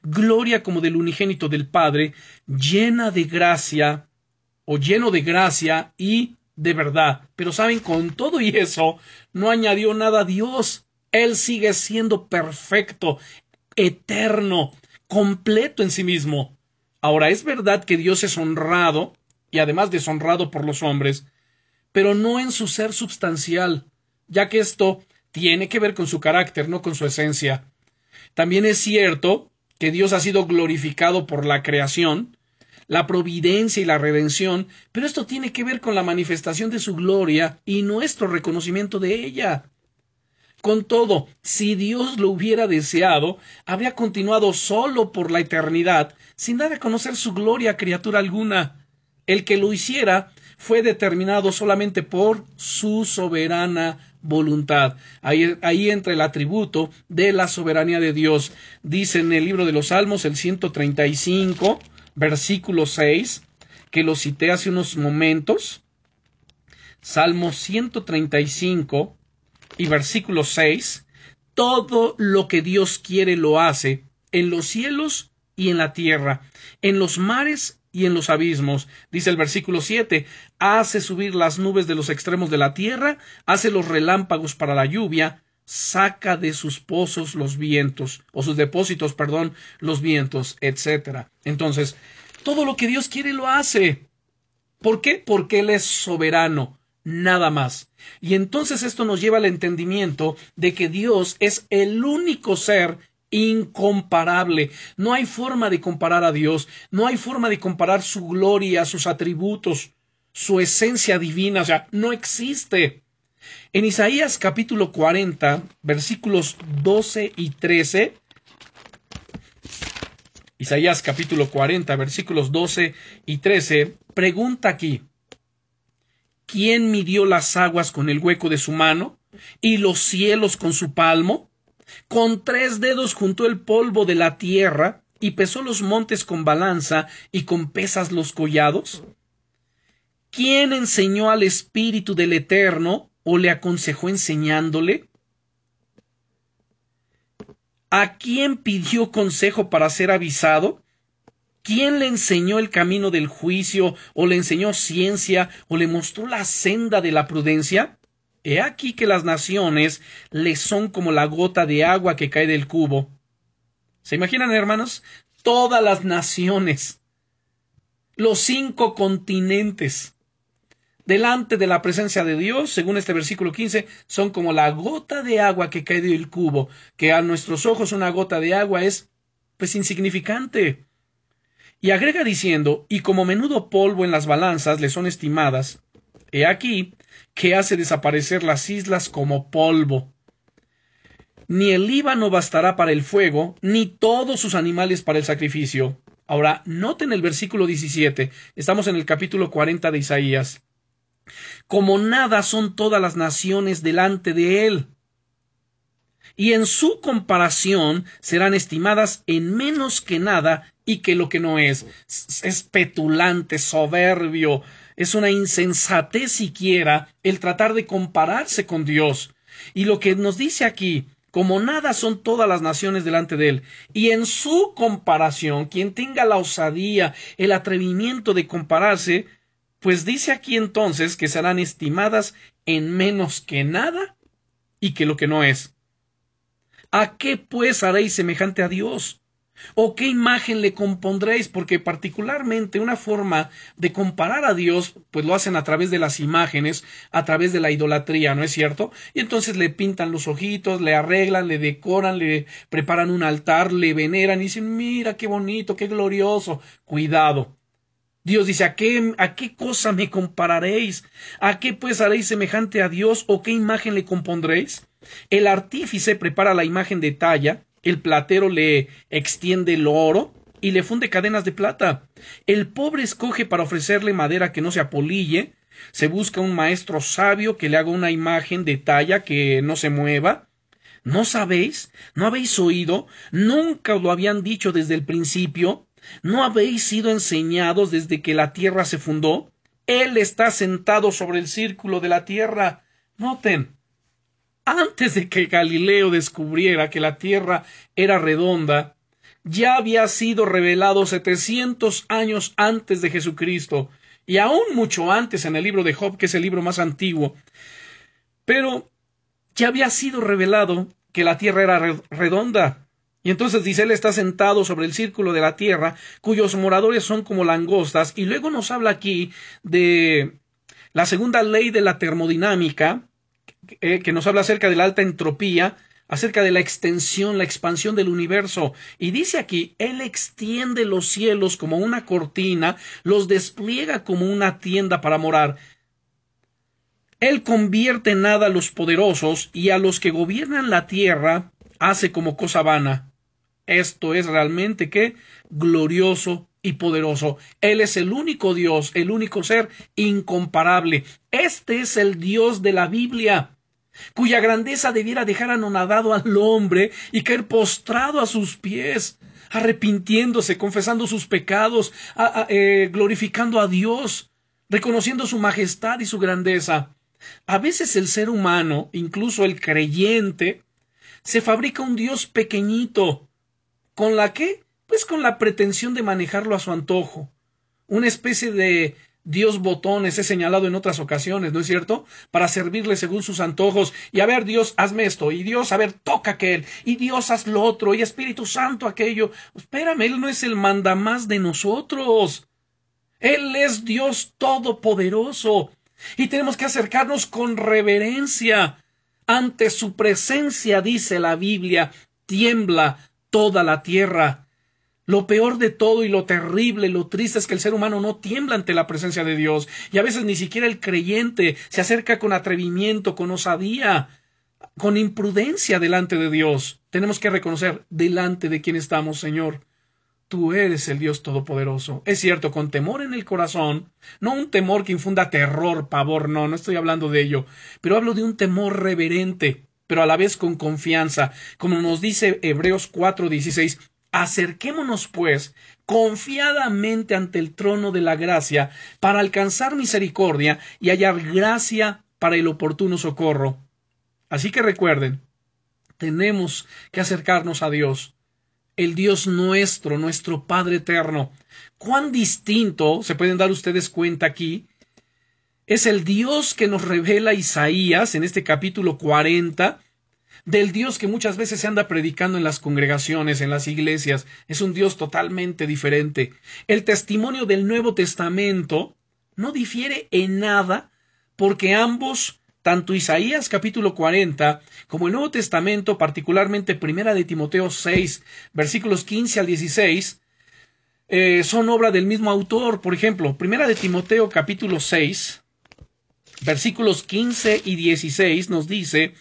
Gloria como del unigénito del Padre, llena de gracia o lleno de gracia y de verdad. Pero saben, con todo y eso, no añadió nada a Dios. Él sigue siendo perfecto, eterno, completo en sí mismo. Ahora, es verdad que Dios es honrado, y además deshonrado por los hombres, pero no en su ser substancial, ya que esto tiene que ver con su carácter, no con su esencia. También es cierto que Dios ha sido glorificado por la creación, la providencia y la redención, pero esto tiene que ver con la manifestación de su gloria y nuestro reconocimiento de ella. Con todo, si Dios lo hubiera deseado, habría continuado solo por la eternidad, sin dar a conocer su gloria a criatura alguna. El que lo hiciera fue determinado solamente por su soberana voluntad. Ahí, ahí, entra el atributo de la soberanía de Dios. Dice en el libro de los Salmos, el 135, versículo 6, que lo cité hace unos momentos. Salmo 135 y versículo 6. Todo lo que Dios quiere lo hace en los cielos y en la tierra, en los mares y en los abismos. Dice el versículo 7, hace subir las nubes de los extremos de la tierra, hace los relámpagos para la lluvia, saca de sus pozos los vientos, o sus depósitos, perdón, los vientos, etc. Entonces, todo lo que Dios quiere lo hace. ¿Por qué? Porque Él es soberano, nada más. Y entonces esto nos lleva al entendimiento de que Dios es el único ser incomparable. No hay forma de comparar a Dios, no hay forma de comparar su gloria, sus atributos, su esencia divina, o sea, no existe. En Isaías capítulo 40, versículos 12 y 13, Isaías capítulo 40, versículos 12 y 13, pregunta aquí, ¿quién midió las aguas con el hueco de su mano y los cielos con su palmo? Con tres dedos juntó el polvo de la tierra y pesó los montes con balanza y con pesas los collados. ¿Quién enseñó al Espíritu del Eterno o le aconsejó enseñándole? ¿A quién pidió consejo para ser avisado? ¿Quién le enseñó el camino del juicio o le enseñó ciencia o le mostró la senda de la prudencia? He aquí que las naciones le son como la gota de agua que cae del cubo. ¿Se imaginan, hermanos? Todas las naciones, los cinco continentes, delante de la presencia de Dios, según este versículo 15, son como la gota de agua que cae del cubo, que a nuestros ojos una gota de agua es, pues, insignificante. Y agrega diciendo, y como menudo polvo en las balanzas le son estimadas, he aquí que hace desaparecer las islas como polvo. Ni el Líbano bastará para el fuego, ni todos sus animales para el sacrificio. Ahora, noten el versículo 17. Estamos en el capítulo 40 de Isaías. Como nada son todas las naciones delante de él. Y en su comparación serán estimadas en menos que nada y que lo que no es. Es petulante, soberbio, es una insensatez siquiera el tratar de compararse con Dios. Y lo que nos dice aquí, como nada son todas las naciones delante de él, y en su comparación, quien tenga la osadía, el atrevimiento de compararse, pues dice aquí entonces que serán estimadas en menos que nada y que lo que no es. ¿A qué pues haréis semejante a Dios? ¿O qué imagen le compondréis? Porque particularmente una forma de comparar a Dios, pues lo hacen a través de las imágenes, a través de la idolatría, ¿no es cierto? Y entonces le pintan los ojitos, le arreglan, le decoran, le preparan un altar, le veneran y dicen, mira qué bonito, qué glorioso. Cuidado. Dios dice, ¿a qué, ¿a qué cosa me compararéis? ¿A qué pues haréis semejante a Dios o qué imagen le compondréis? El artífice prepara la imagen de talla, el platero le extiende el oro y le funde cadenas de plata. El pobre escoge para ofrecerle madera que no se apolille. Se busca un maestro sabio que le haga una imagen de talla que no se mueva. ¿No sabéis? ¿No habéis oído? ¿Nunca lo habían dicho desde el principio? ¿No habéis sido enseñados desde que la tierra se fundó? Él está sentado sobre el círculo de la tierra. Noten, antes de que Galileo descubriera que la Tierra era redonda, ya había sido revelado setecientos años antes de Jesucristo, y aún mucho antes en el libro de Job, que es el libro más antiguo. Pero ya había sido revelado que la Tierra era redonda. Y entonces dice, Él está sentado sobre el círculo de la Tierra, cuyos moradores son como langostas, y luego nos habla aquí de la segunda ley de la termodinámica, eh, que nos habla acerca de la alta entropía, acerca de la extensión, la expansión del universo. Y dice aquí, Él extiende los cielos como una cortina, los despliega como una tienda para morar. Él convierte en nada a los poderosos y a los que gobiernan la tierra hace como cosa vana. Esto es realmente que glorioso y poderoso. Él es el único Dios, el único ser incomparable. Este es el Dios de la Biblia. cuya grandeza debiera dejar anonadado al hombre y caer postrado a sus pies, arrepintiéndose, confesando sus pecados, eh, glorificando a Dios, reconociendo su majestad y su grandeza. A veces el ser humano, incluso el creyente, se fabrica un Dios pequeñito. ¿Con la qué? Pues con la pretensión de manejarlo a su antojo. Una especie de Dios botones he señalado en otras ocasiones, ¿no es cierto? Para servirle según sus antojos. Y a ver, Dios, hazme esto. Y Dios, a ver, toca aquel. Y Dios, haz lo otro. Y Espíritu Santo aquello. Espérame, Él no es el mandamás de nosotros. Él es Dios todopoderoso. Y tenemos que acercarnos con reverencia. Ante su presencia, dice la Biblia, tiembla toda la tierra. Lo peor de todo y lo terrible, lo triste es que el ser humano no tiembla ante la presencia de Dios y a veces ni siquiera el creyente se acerca con atrevimiento, con osadía, con imprudencia delante de Dios. Tenemos que reconocer delante de quién estamos, Señor. Tú eres el Dios Todopoderoso. Es cierto, con temor en el corazón, no un temor que infunda terror, pavor, no, no estoy hablando de ello, pero hablo de un temor reverente, pero a la vez con confianza, como nos dice Hebreos 4:16, Acerquémonos, pues, confiadamente ante el trono de la gracia, para alcanzar misericordia y hallar gracia para el oportuno socorro. Así que recuerden, tenemos que acercarnos a Dios, el Dios nuestro, nuestro Padre eterno. Cuán distinto, se pueden dar ustedes cuenta aquí, es el Dios que nos revela Isaías en este capítulo 40, del Dios que muchas veces se anda predicando en las congregaciones, en las iglesias. Es un Dios totalmente diferente. El testimonio del Nuevo Testamento no difiere en nada porque ambos, tanto Isaías capítulo 40 como el Nuevo Testamento, particularmente Primera de Timoteo 6, versículos 15 al 16, eh, son obra del mismo autor. Por ejemplo, Primera de Timoteo capítulo 6, versículos 15 y 16 nos dice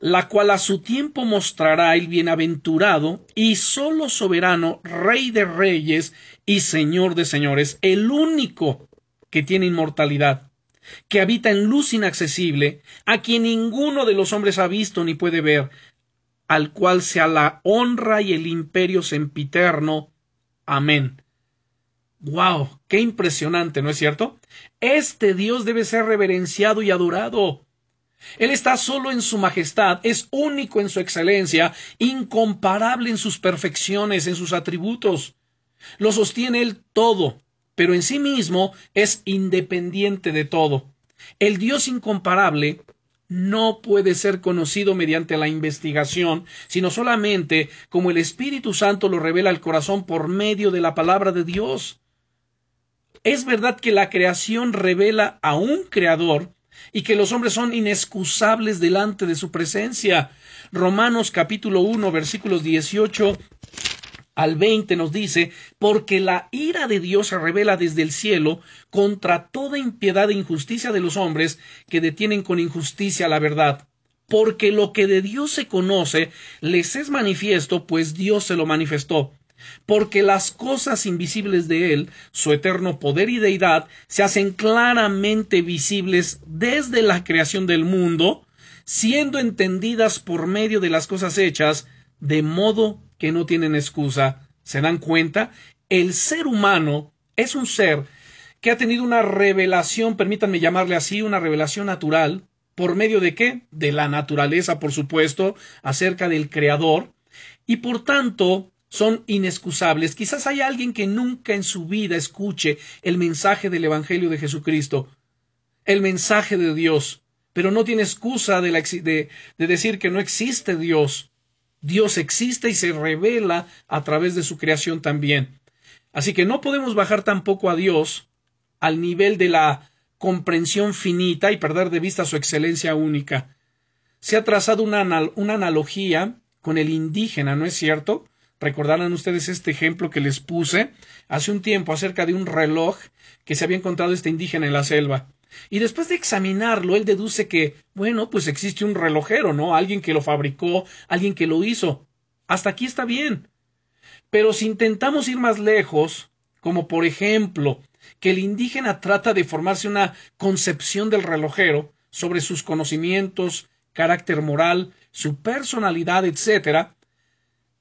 la cual a su tiempo mostrará el bienaventurado y solo soberano, Rey de reyes y Señor de señores, el único que tiene inmortalidad, que habita en luz inaccesible, a quien ninguno de los hombres ha visto ni puede ver, al cual sea la honra y el imperio sempiterno. Amén. ¡Wow! ¡Qué impresionante! ¿No es cierto? Este Dios debe ser reverenciado y adorado. Él está solo en su majestad, es único en su excelencia, incomparable en sus perfecciones, en sus atributos. Lo sostiene él todo, pero en sí mismo es independiente de todo. El Dios incomparable no puede ser conocido mediante la investigación, sino solamente como el Espíritu Santo lo revela al corazón por medio de la palabra de Dios. Es verdad que la creación revela a un creador, y que los hombres son inexcusables delante de su presencia. Romanos capítulo 1 versículos 18 al 20 nos dice, porque la ira de Dios se revela desde el cielo contra toda impiedad e injusticia de los hombres que detienen con injusticia la verdad. Porque lo que de Dios se conoce les es manifiesto, pues Dios se lo manifestó porque las cosas invisibles de Él, su eterno poder y deidad, se hacen claramente visibles desde la creación del mundo, siendo entendidas por medio de las cosas hechas, de modo que no tienen excusa. ¿Se dan cuenta? El ser humano es un ser que ha tenido una revelación, permítanme llamarle así, una revelación natural, por medio de qué? De la naturaleza, por supuesto, acerca del Creador, y por tanto son inexcusables. Quizás hay alguien que nunca en su vida escuche el mensaje del Evangelio de Jesucristo, el mensaje de Dios, pero no tiene excusa de, de, de decir que no existe Dios. Dios existe y se revela a través de su creación también. Así que no podemos bajar tampoco a Dios al nivel de la comprensión finita y perder de vista su excelencia única. Se ha trazado una analogía con el indígena, ¿no es cierto? Recordarán ustedes este ejemplo que les puse hace un tiempo acerca de un reloj que se había encontrado este indígena en la selva. Y después de examinarlo, él deduce que, bueno, pues existe un relojero, ¿no? Alguien que lo fabricó, alguien que lo hizo. Hasta aquí está bien. Pero si intentamos ir más lejos, como por ejemplo, que el indígena trata de formarse una concepción del relojero, sobre sus conocimientos, carácter moral, su personalidad, etc.,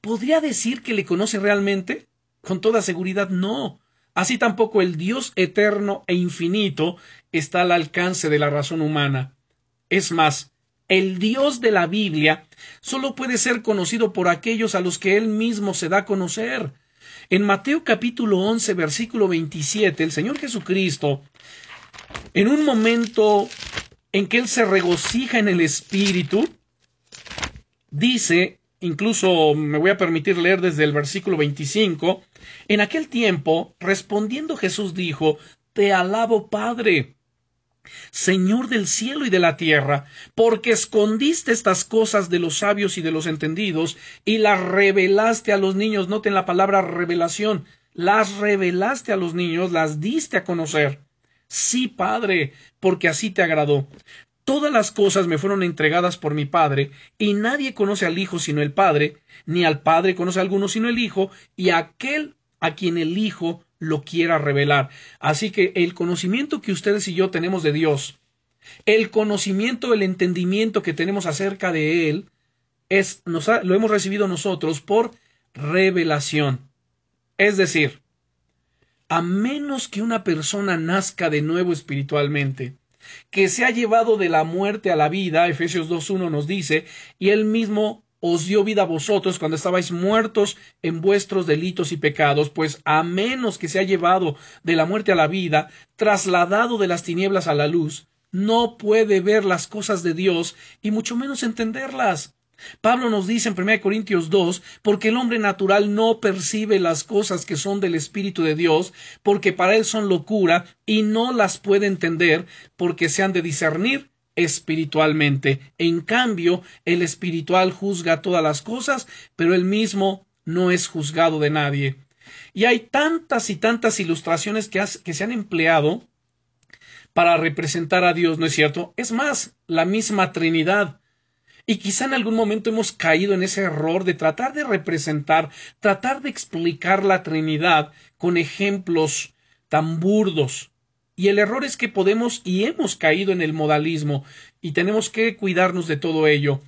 ¿podría decir que le conoce realmente? Con toda seguridad no. Así tampoco el Dios eterno e infinito está al alcance de la razón humana. Es más, el Dios de la Biblia solo puede ser conocido por aquellos a los que Él mismo se da a conocer. En Mateo capítulo 11, versículo 27, el Señor Jesucristo, en un momento en que Él se regocija en el Espíritu, dice, incluso me voy a permitir leer desde el versículo 25, en aquel tiempo, respondiendo Jesús dijo, Te alabo, Padre, Señor del cielo y de la tierra, porque escondiste estas cosas de los sabios y de los entendidos y las revelaste a los niños. Noten la palabra revelación. Las revelaste a los niños, las diste a conocer. Sí, Padre, porque así te agradó. Todas las cosas me fueron entregadas por mi Padre, y nadie conoce al Hijo sino el Padre, ni al Padre conoce a alguno sino el Hijo, y aquel a quien el Hijo lo quiera revelar. Así que el conocimiento que ustedes y yo tenemos de Dios, el conocimiento, el entendimiento que tenemos acerca de Él, es, lo hemos recibido nosotros por revelación. Es decir, a menos que una persona nazca de nuevo espiritualmente, que se ha llevado de la muerte a la vida, Efesios 2.1 nos dice, y él mismo os dio vida a vosotros cuando estabais muertos en vuestros delitos y pecados, pues a menos que se ha llevado de la muerte a la vida, trasladado de las tinieblas a la luz, no puede ver las cosas de Dios y mucho menos entenderlas. Pablo nos dice en 1 Corintios 2, porque el hombre natural no percibe las cosas que son del Espíritu de Dios, porque para él son locura, y no las puede entender, porque se han de discernir espiritualmente. En cambio, el espiritual juzga todas las cosas, pero él mismo no es juzgado de nadie. Y hay tantas y tantas ilustraciones que, que se han empleado para representar a Dios, ¿no es cierto? Es más, la misma Trinidad. Y quizá en algún momento hemos caído en ese error de tratar de representar, tratar de explicar la Trinidad con ejemplos tan burdos, y el error es que podemos y hemos caído en el modalismo y tenemos que cuidarnos de todo ello.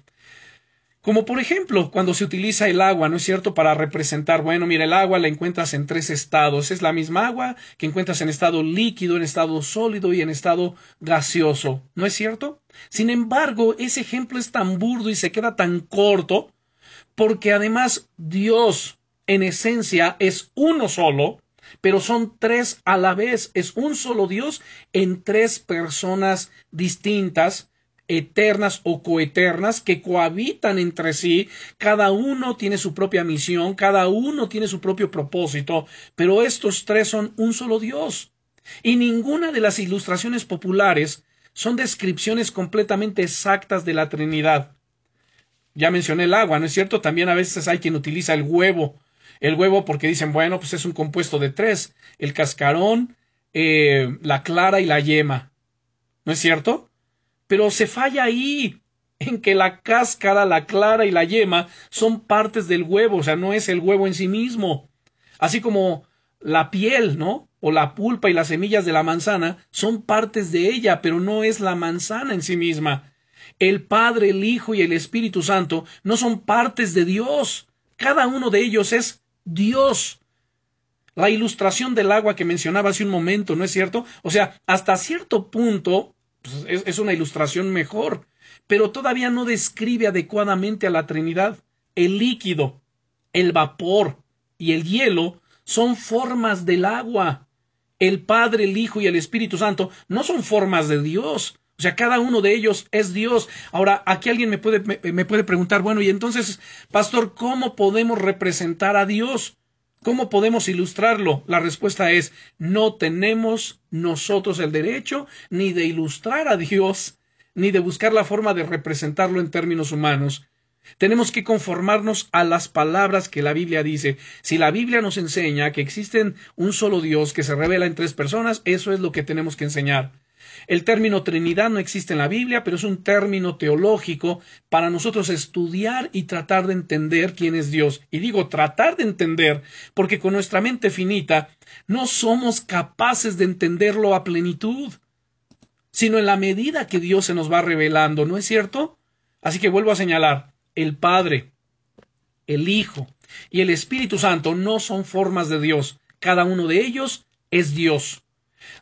Como por ejemplo, cuando se utiliza el agua, ¿no es cierto?, para representar, bueno, mira, el agua la encuentras en tres estados. Es la misma agua que encuentras en estado líquido, en estado sólido y en estado gaseoso. ¿No es cierto? Sin embargo, ese ejemplo es tan burdo y se queda tan corto porque además Dios, en esencia, es uno solo pero son tres a la vez. Es un solo Dios en tres personas distintas, eternas o coeternas, que cohabitan entre sí. Cada uno tiene su propia misión, cada uno tiene su propio propósito, pero estos tres son un solo Dios. Y ninguna de las ilustraciones populares son descripciones completamente exactas de la Trinidad. Ya mencioné el agua, ¿no es cierto? También a veces hay quien utiliza el huevo el huevo porque dicen, bueno, pues es un compuesto de tres, el cascarón, eh, la clara y la yema. ¿No es cierto? Pero se falla ahí, en que la cáscara, la clara y la yema son partes del huevo, o sea, no es el huevo en sí mismo. Así como la piel, ¿no? O la pulpa y las semillas de la manzana son partes de ella, pero no es la manzana en sí misma. El Padre, el Hijo y el Espíritu Santo no son partes de Dios. Cada uno de ellos es Dios. La ilustración del agua que mencionaba hace un momento, ¿no es cierto? O sea, hasta cierto punto pues, es, es una ilustración mejor, pero todavía no describe adecuadamente a la Trinidad. El líquido, el vapor y el hielo son formas del agua. El Padre, el Hijo y el Espíritu Santo no son formas de Dios. O sea, cada uno de ellos es Dios. Ahora, aquí alguien me puede, me, puede preguntar, bueno, y entonces, pastor, ¿cómo podemos representar a Dios? ¿Cómo podemos ilustrarlo? La respuesta es, no tenemos nosotros el derecho ni de ilustrar a Dios, ni de buscar la forma de representarlo en términos humanos. Tenemos que conformarnos a las palabras que la Biblia dice. Si la Biblia nos enseña que existen un solo Dios que se revela en tres personas, eso es lo que tenemos que enseñar. El término Trinidad no existe en la Biblia, pero es un término teológico para nosotros estudiar y tratar de entender quién es Dios. Y digo tratar de entender, porque con nuestra mente finita no somos capaces de entenderlo a plenitud. sino en la medida que Dios se nos va revelando, ¿no es cierto? Así que vuelvo a señalar, el Padre, el Hijo y el Espíritu Santo no son formas de Dios, cada uno de ellos es Dios.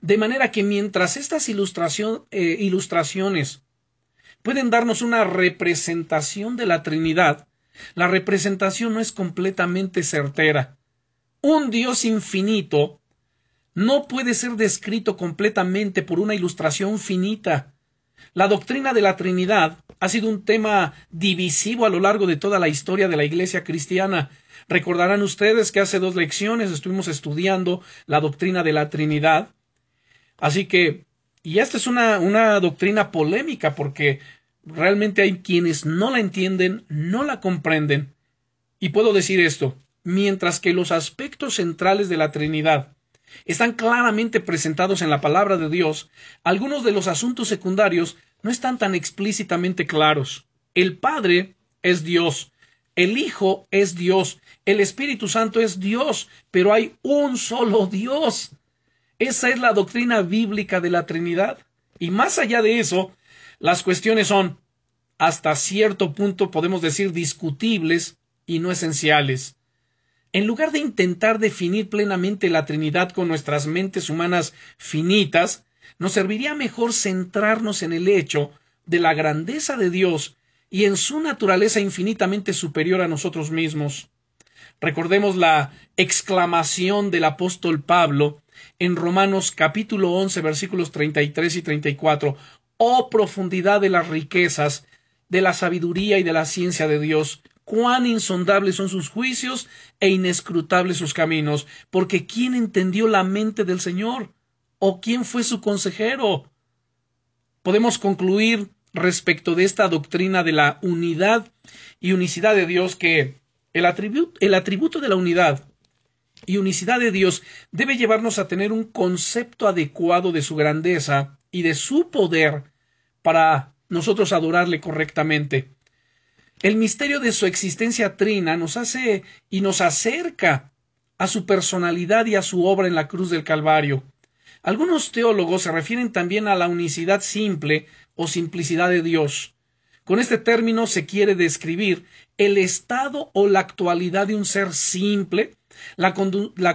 De manera que mientras estas eh, ilustraciones pueden darnos una representación de la Trinidad, la representación no es completamente certera. Un Dios infinito no puede ser descrito completamente por una ilustración finita. La doctrina de la Trinidad ha sido un tema divisivo a lo largo de toda la historia de la Iglesia cristiana. Recordarán ustedes que hace dos lecciones estuvimos estudiando la doctrina de la Trinidad. Así que, y esta es una, una doctrina polémica porque realmente hay quienes no la entienden, no la comprenden. Y puedo decir esto, mientras que los aspectos centrales de la Trinidad están claramente presentados en la palabra de Dios, algunos de los asuntos secundarios no están tan explícitamente claros. El Padre es Dios, el Hijo es Dios, el Espíritu Santo es Dios, pero hay un solo Dios. Esa es la doctrina bíblica de la Trinidad. Y más allá de eso, las cuestiones son, hasta cierto punto podemos decir, discutibles y no esenciales. En lugar de intentar definir plenamente la Trinidad con nuestras mentes humanas finitas, nos serviría mejor centrarnos en el hecho de la grandeza de Dios y en su naturaleza infinitamente superior a nosotros mismos. Recordemos la exclamación del apóstol Pablo en Romanos capítulo 11 versículos 33 y 34. Oh profundidad de las riquezas, de la sabiduría y de la ciencia de Dios, cuán insondables son sus juicios e inescrutables sus caminos, porque ¿quién entendió la mente del Señor? ¿O quién fue su consejero? Podemos concluir respecto de esta doctrina de la unidad y unicidad de Dios que el, el atributo de la unidad y unicidad de Dios debe llevarnos a tener un concepto adecuado de su grandeza y de su poder para nosotros adorarle correctamente. El misterio de su existencia trina nos hace y nos acerca a su personalidad y a su obra en la cruz del Calvario. Algunos teólogos se refieren también a la unicidad simple o simplicidad de Dios. Con este término se quiere describir el estado o la actualidad de un ser simple, la,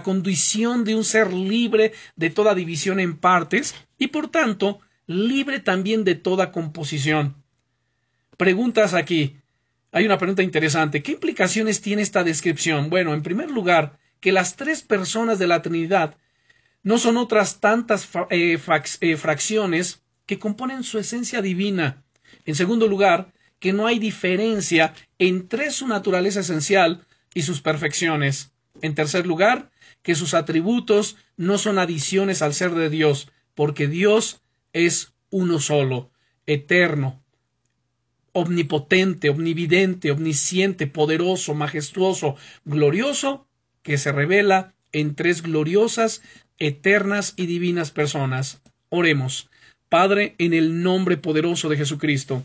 condición de un ser libre de toda división en partes y por tanto libre también de toda composición. Preguntas aquí hay una pregunta interesante. ¿Qué implicaciones tiene esta descripción? Bueno, en primer lugar, que las tres personas de la Trinidad no son otras tantas eh, eh, fracciones que componen su esencia divina. En segundo lugar, que no hay diferencia entre su naturaleza esencial y sus perfecciones. En tercer lugar, que sus atributos no son adiciones al ser de Dios, porque Dios es uno solo, eterno, omnipotente, omnividente, omnisciente, poderoso, majestuoso, glorioso, que se revela en tres gloriosas, eternas y divinas personas. Oremos. Padre, en el nombre poderoso de Jesucristo.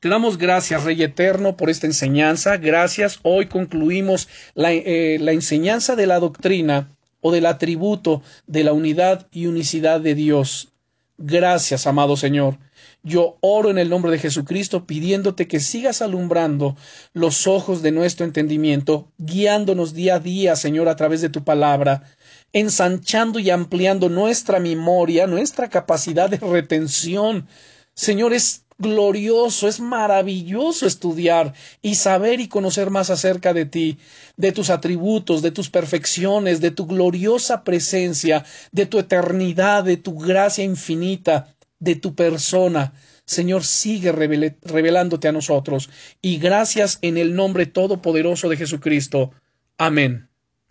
Te damos gracias, Rey Eterno, por esta enseñanza. Gracias. Hoy concluimos la, eh, la enseñanza de la doctrina o del atributo de la unidad y unicidad de Dios. Gracias, amado Señor. Yo oro en el nombre de Jesucristo pidiéndote que sigas alumbrando los ojos de nuestro entendimiento, guiándonos día a día, Señor, a través de tu palabra, ensanchando y ampliando nuestra memoria, nuestra capacidad de retención. Señor, es glorioso, es maravilloso estudiar y saber y conocer más acerca de ti, de tus atributos, de tus perfecciones, de tu gloriosa presencia, de tu eternidad, de tu gracia infinita de tu persona. Señor, sigue revelándote a nosotros. Y gracias en el nombre todopoderoso de Jesucristo. Amén.